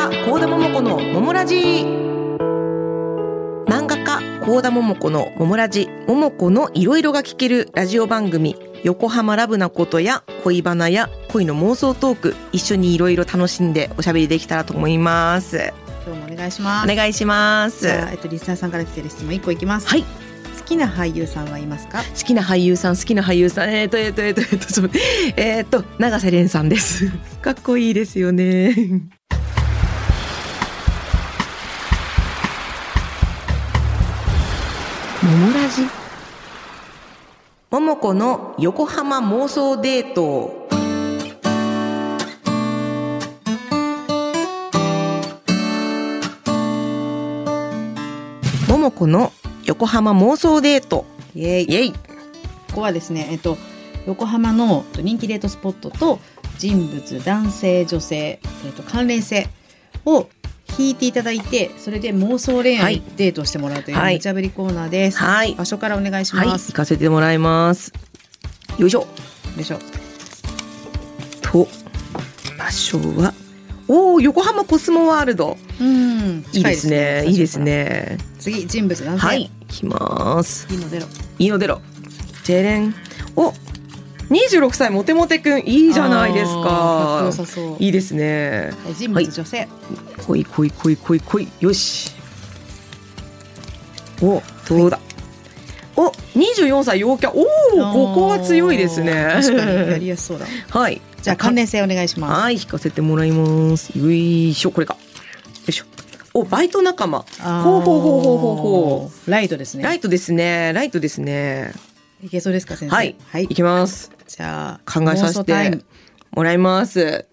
家幸田桃子の桃ラジ。漫画家幸田桃子の桃ラジ。桃子のいろいろが聞けるラジオ番組。横浜ラブなことや恋バナや恋の妄想トーク。一緒にいろいろ楽しんでおしゃべりできたらと思います。今日もお願いします。お願いします。えっとリスナーさんから来てる質問一個いきます。はい。好きな俳優さんはいますか？好きな俳優さん好きな俳優さん。えっ、とえっ、とえっ、とえっ、とちょっとえっ、と永瀬廉さんです。かっこいいですよね桃ラジ桃子の横浜妄想デート。桃子の横浜妄想デート。イエイ。イエイ。ここはですねえっと横浜の人気デートスポットと人物男性女性えっと関連性を聞いていただいてそれで妄想恋愛はいデートをしてもらうというはい無茶ぶりコーナーです。はい場所からお願いしはいます。行かせてもらいますよいしょよいしょ。と場所はおお横浜コスモワールドうん。いいですねいいです。ね次人物男性。はい。行きますいいの出ろ。いいの出ろジェレンお26歳モテモテくんいいじゃないですか。いいですねはい人物女性。来い来い来い来い来いよしおどうだ？お24歳陽キャおおここは強いですね確かにやりやすそうだ。はいじゃあ関連性お願いします。はい、引かせてもらいます。よいしょ、これか。よいしょ。お、バイト仲間。ほうほうほうほうほうほライトですね。ライトですね。ライトですね。いけそうですか先生？はい、はいい。。きます。じゃあ考えさせてもらいます。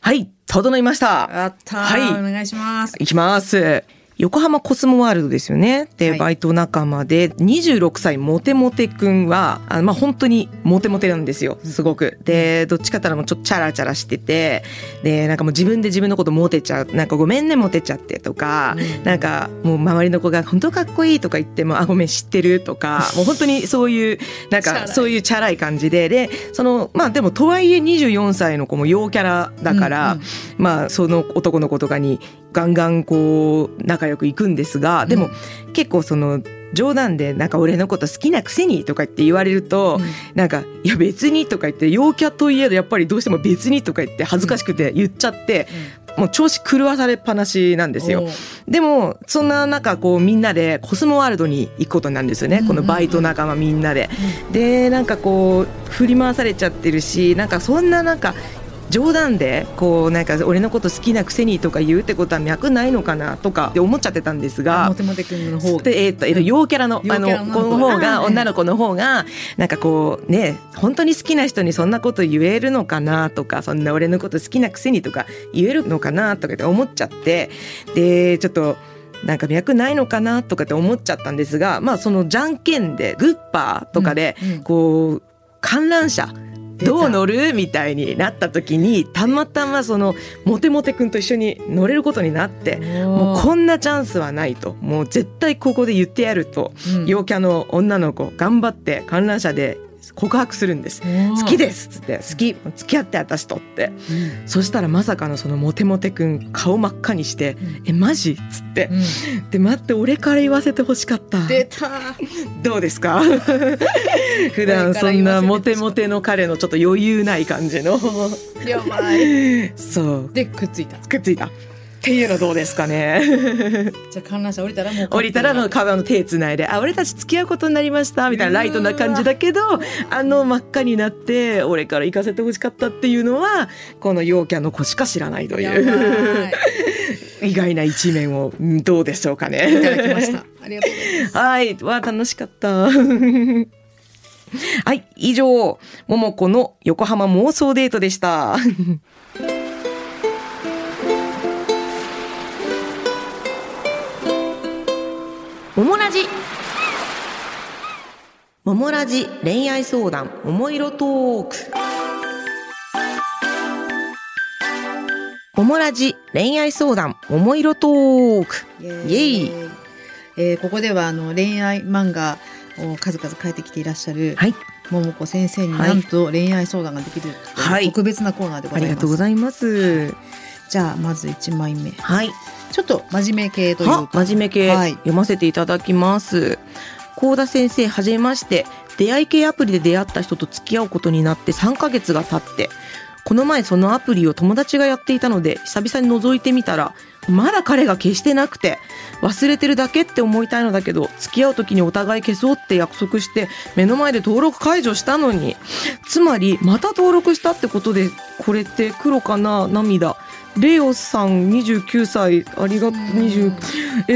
はい、整いました。あったー、はいお願いします。いきます。横浜コスモワールドですよね。で、はいバイト仲間で26歳モテモテくんは、あまあ本当にモテモテなんですよ。すごく。で、どっちかたらもうちょっとチャラチャラしてて、で、なんかもう自分で自分のことモテちゃう。なんかごめんねモテちゃってとか、なんかもう周りの子が本当かっこいいとか言っても、あ、ごめん知ってるとか、もう本当にそういう、なんかそういうチャラい感じで、で、その、まあでもとはいえ24歳の子も陽キャラだから、うんうんまあその男の子とかにガンガンこう仲良くいくんですがでも結構その冗談でなんか俺のこと好きなくせにとか言って言われると、なんかいや別にとか言って陽キャといえどやっぱりどうしても別にとか言って恥ずかしくて言っちゃって、もう調子狂わされっぱなしなんですよ。でもそんな中こうみんなでコスモワールドに行くことになるんですよね、うん。うんうんこのバイト仲間みんなで。でなんかこう振り回されちゃってるしなんかそんななんか冗談でこうなんか俺のこと好きなくせにとか言うってことは脈ないのかなとかって思っちゃってたんですあがモ。テモテ君の方が。でえっとえっと陽キャラの陽あの子の方あがー女の子の方がなんかこうね本当に好きな人にそんなこと言えるのかなとかそんな俺のこと好きなくせにとか言えるのかなとかって思っちゃってでちょっとなんか脈ないのかなとかって思っちゃったんですがまあそのじゃんけんでグッパーとかでうんうんこう観覧車どう乗るみたいになった時にたまたまそのモテモテくんと一緒に乗れることになってもうこんなチャンスはないと。もう絶対ここで言ってやると、うん。陽キャの女の子頑張って観覧車で告白するんです。好きですっつって。好き。付き合って私とって。うん。そしたらまさかのそのモテモテくん顔真っ赤にしてうん「えマジ?」っつって。うん。で待って俺から言わせてほしかった。出た。どうですか？普段そんなモテモテの彼のちょっと余裕ない感じの。やばい。そう。でくっついた。くっついたっていうのどうですかね。じゃあ観覧車降りたらもう降りたらもう川の手つないで「あ俺たち付き合うことになりました」みたいなライトな感じだけどあの真っ赤になって俺から行かせてほしかったっていうのはこの陽キャの子しか知らないという。意外な一面をうんどうでしょうかね。いいただきました。ありがとうございます。はい、わあ楽しかった。はい、以上、桃子の横浜妄想デートでした。桃ラジ。桃ラジ恋愛相談、桃色トーク。桃ラジ恋愛相談、桃色トーク。イエイエイえーここではあの恋愛漫画を数々書いてきていらっしゃるはい、桃子先生にはいなんと恋愛相談ができるはい特別なコーナーでごありがざいます。とうございます。じゃあまず1枚目。はい。ちょっと真面目系というはか。真面目系、はい。読ませていただきます。高田先生はじめまして。出会い系アプリで出会った人と付き合うことになって3ヶ月が経って。この前そのアプリを友達がやっていたので久々に覗いてみたらまだ彼が消してなくて忘れてるだけって思いたいのだけど付き合う時にお互い消そうって約束して目の前で登録解除したのに。つまりまた登録したってことでこれって黒かな涙レオさん29歳ありがとう20え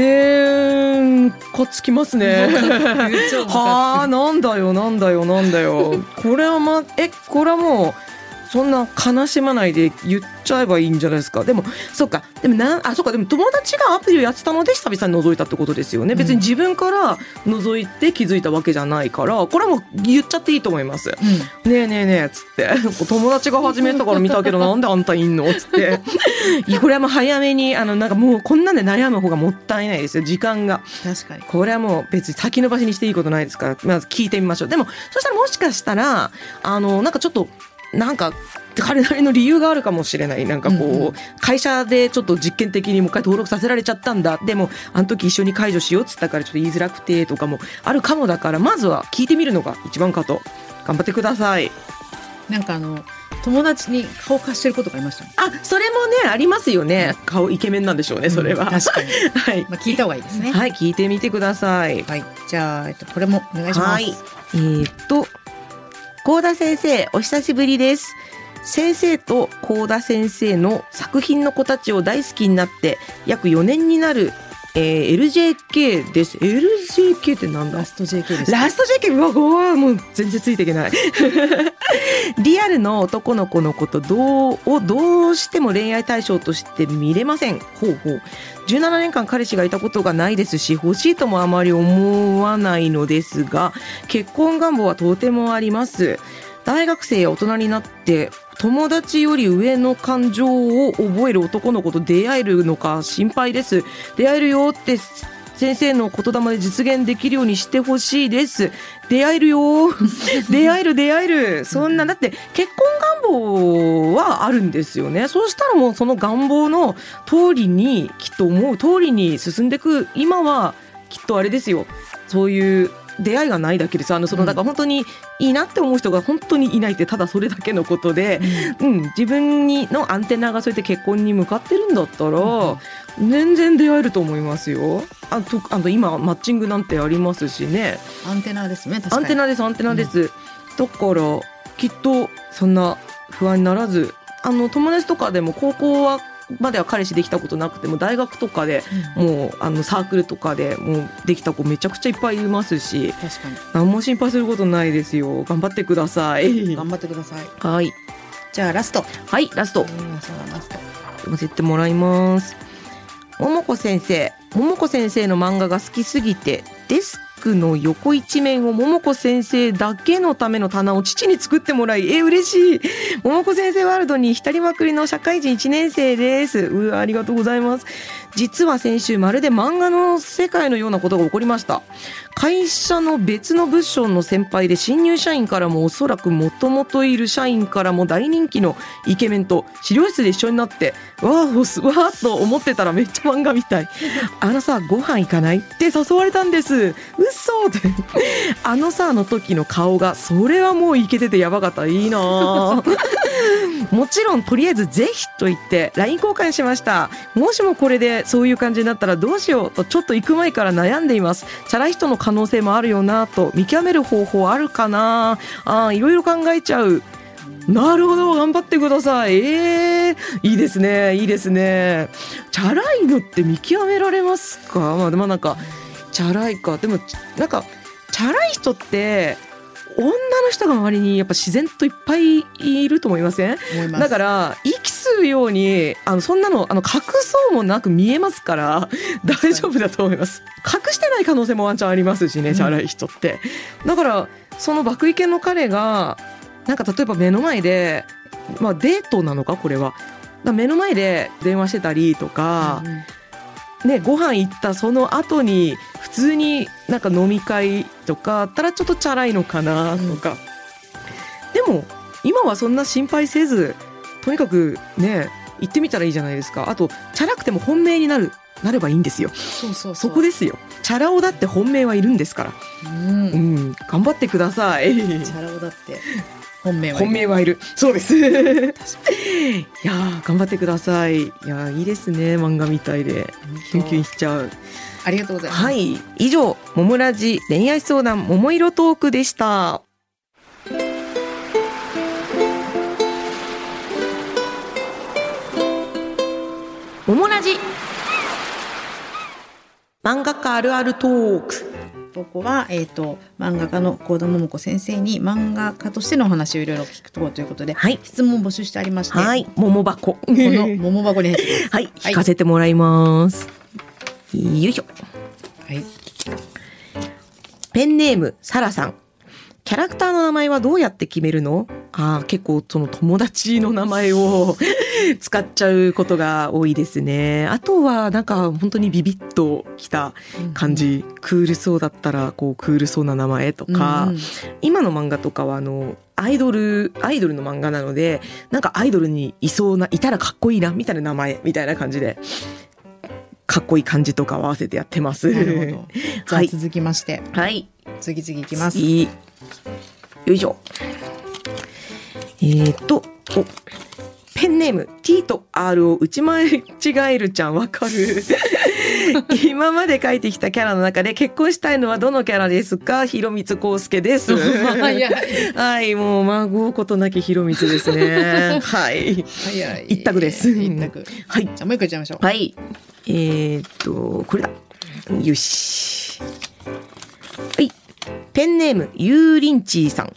ー、かっつきますね。はあ、なんだよ、なんだよ、なんだよ。これはま、え、これはもう。そんな悲しまないで言っちゃえばいいんじゃないですか。でも、そっか。でもな、あ、そっか。でも友達がアプリをやってたので久々に覗いたってことですよね。別に自分から覗いて気づいたわけじゃないから、これはもう言っちゃっていいと思います。うんねえねえねえっつって友達が始めたから見たけどなんであんたいんのっつって これはもう早めにあのなんかもうこんなんで悩む方がもったいないですよ時間が確かに。これはもう別に先延ばしにしていいことないですからまず聞いてみましょうでもそしたらもしかしたらあのなんかちょっとなんか彼なりの理由があるかもしれないなんかこう、うんうん会社でちょっと実験的にもう一回登録させられちゃったんだでもあの時一緒に解除しようっつったからちょっと言いづらくてとかもあるかもだからまずは聞いてみるのが一番かと頑張ってくださいなんかあの友達に顔貸してることがありましたね。あそれもねありますよね顔イケメンなんでしょうねそれは、うん確かに。はい、まあ聞いた方がいいですね。はい、聞いてみてくださいはい。じゃあえっとこれもお願いします。はい。えーっと、高田先生、お久しぶりです。先生と高田先生の作品の子たちを大好きになって約4年になる、えー LJK です。LJK ってなんだ？ラスト JK です。ラスト JK うわごわもう全然ついていけない。リアルの男の子のことどうをどうしても恋愛対象として見れません。ほうほう。17年間彼氏がいたことがないですし欲しいともあまり思わないのですが結婚願望はとてもあります。大学生や大人になって友達より上の感情を覚える男の子と出会えるのか心配です。出会えるよって先生の言霊で実現できるようにしてほしいです。出会えるよ。出会える出会える。そんなだって結婚願望はあるんですよね。そうしたらもうその願望の通りにきっと思う通りに進んでいく。今はきっとあれですよ。そういう出会いがないだけですあのそのだから本当にいいなって思う人が本当にいないってただそれだけのことで、うん、自分にのアンテナがそうやって結婚に向かってるんだったら、全然出会えると思いますよ。あとあと今マッチングなんてありますしね。アンテナですね。アンテナですアンテナです。だからきっとそんな不安にならず、あの友達とかでも高校はまでは彼氏できたことなくても大学とかでもうあのサークルとかでもうできた子めちゃくちゃいっぱいいますし、確かに。何も心配することないですよ。頑張ってください。頑張ってください。はいじゃあラスト。はいラスト。うんそうだラスト。読ませてもらいます。桃子先生、桃子先生の漫画が好きすぎて、デスクの横一面を桃子先生だけのための棚を父に作ってもらい、え、嬉しい。桃子先生ワールドに浸りまくりの社会人1年生です。うわ、ありがとうございます。実は先週まるで漫画の世界のようなことが起こりました。会社の別の部署の先輩で新入社員からもおそらくもともといる社員からも大人気のイケメンと資料室で一緒になってわーおすわーっと思ってたらめっちゃ漫画みたいあのさご飯行かない？って誘われたんです嘘ってあのさの時の顔がそれはもうイケててやばかった。いいな。ぁ もちろんとりあえずぜひと言って LINE 交換しました。もしもこれでそういう感じになったらどうしようとちょっと行く前から悩んでいます。チャラい人の可能性もあるよなと見極める方法あるかな。あーいろいろ考えちゃう。なるほど頑張ってください。えー、いいですねいいですね。チャラいのって見極められますか？まあでもなんかチャラいか。でもなんかチャラい人って女の人が周りにやっぱ自然といっぱいいると思いません？だから息吸うようにあのそんなのあの隠そうもなく見えますから大丈夫だと思います。隠してない可能性もワンチャンありますしねチャラい人って、だからその爆イケの彼がなんか例えば目の前でまあデートなのかこれは。目の前で電話してたりとか、うんね、ご飯行ったその後に普通になんか飲み会とかあったらちょっとチャラいのかなとか、でも今はそんな心配せずとにかくね行ってみたらいいじゃないですか。あとチャラくても本命になるなればいいんですよ。そこですよ。チャラ男だって本命はいるんですから。うん。うん。頑張ってください。チャラ男だって本命は本命はいる。そうです。いやー頑張ってください。いやーいいですね漫画みたいで。キュンキュンしちゃう。ありがとうございます。はい。以上「ももラジ恋愛相談桃色トーク」でした。ももラジ。漫画家あるあるトークここは、えー、と漫画家の幸田桃子先生に漫画家としてのお話をいろいろ聞くところということで、はい。質問を募集してありまして、はい。桃箱。この桃箱に入ってます。はい。引かせてもらいます、よいしょ。はい、ペンネームサラさん。キャラクターの名前はどうやって決めるの？あー結構その友達の名前を 使っちゃうことが多いですね。あとはなんか本当にビビッときた感じ、クールそうだったらこうクールそうな名前とか、うんうん今の漫画とかはあのアイドルアイドルの漫画なのでなんかアイドルにいそうないたらかっこいいなみたいな名前みたいな感じでかっこいい感じとかを合わせてやってます。じゃはいあ続きまして、はい。次々いきます。よいしょ。えー、っと、お、ペンネーム T と R を打ち間違えるちゃんわかる 今まで書いてきたキャラの中で結婚したいのはどのキャラですか？広光康介です。はい、もう孫うことなき広光ですね。はい。早い。一択です一択。はい。じゃあもう一個いっちゃいましょう。はい。えー、っと、これだ。よし。はい。ペンネーム、ユーリンチーさん。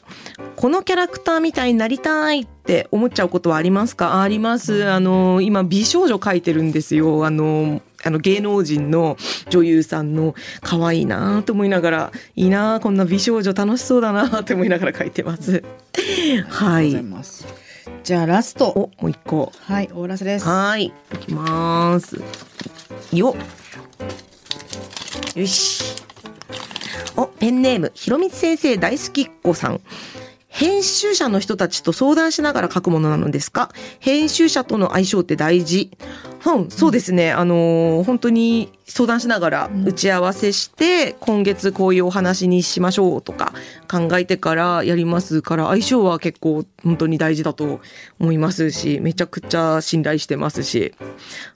このキャラクターみたいになりたいって思っちゃうことはありますか？あります。あの、今、美少女描いてるんですよ。あの、あの芸能人の女優さんの可愛いなと思いながら、いいなこんな美少女楽しそうだなって思いながら描いてます。はい。じゃあラスト。お、もう一個。はい、終わらせです。はい、いきます。よっ。よし。お、ペンネーム、ひろみつ先生大好きっ子さん。編集者の人たちと相談しながら書くものなのですか？編集者との相性って大事。うん、そうですね。あのー本当に相談しながら打ち合わせして、今月こういうお話にしましょうとか考えてからやりますから、相性は結構本当に大事だと思いますし、めちゃくちゃ信頼してますし、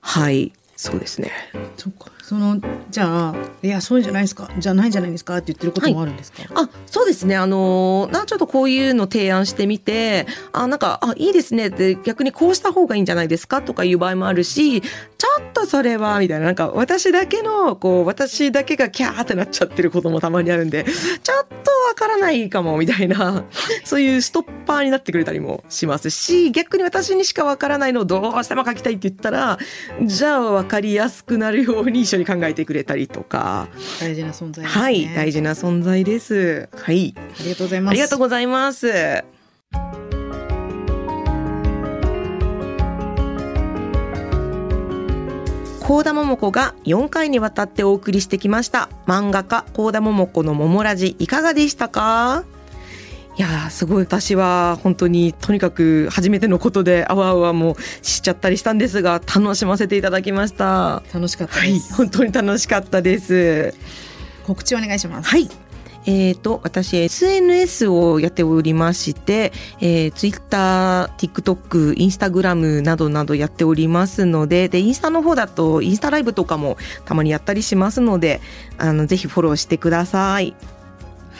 はい、そうですね。そっか。そのじゃあいやそうじゃないですか。じゃないじゃないですかって言ってることもあるんですか？あ、そうですね。あの、なちょっとこういうの提案してみて、あ、なんか、あ、いいですねって逆にこうした方がいいんじゃないですかとかいう場合もあるし、ちょっとそれは、みたいな、なんか私だけの、こう、私だけがキャーってなっちゃってることもたまにあるんで、ちょっとわからないかも、みたいな、そういうストッパーになってくれたりもしますし、逆に私にしかわからないのをどうしても書きたいって言ったら、じゃあわかりやすくなるように一緒に考えてくれたりとか、大事な存在ね。はい、大事な存在です。はい。ありがとうございます。ありがとうございます。高田桃子が4回にわたってお送りしてきました漫画家高田桃子の桃ラジいかがでしたか？いやーすごい私は本当にとにかく初めてのことであわあわもしちゃったりしたんですが楽しませていただきました楽しかったはい。本当に楽しかったです告知お願いします。はい。えー、と、私、SNS をやっておりまして、えー、Twitter、TikTok、Instagram などなどやっておりますので、で、インスタの方だと、インスタライブとかもたまにやったりしますので、あの、ぜひフォローしてください。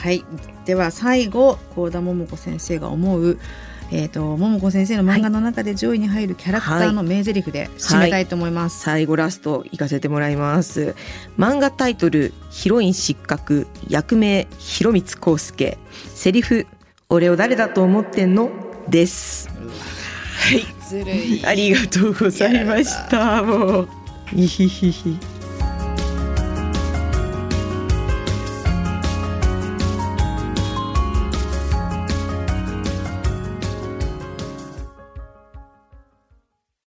はい。では最後、幸田桃子先生が思う、えっ、と桃子先生の漫画の中で上位に入るキャラクターの名台詞で締めたいと思います。最後ラスト行かせてもらいます。漫画タイトルヒロイン失格役名広光康介セリフ俺を誰だと思ってんの？です。ずるい。ありがとうございました。もう。いひひひ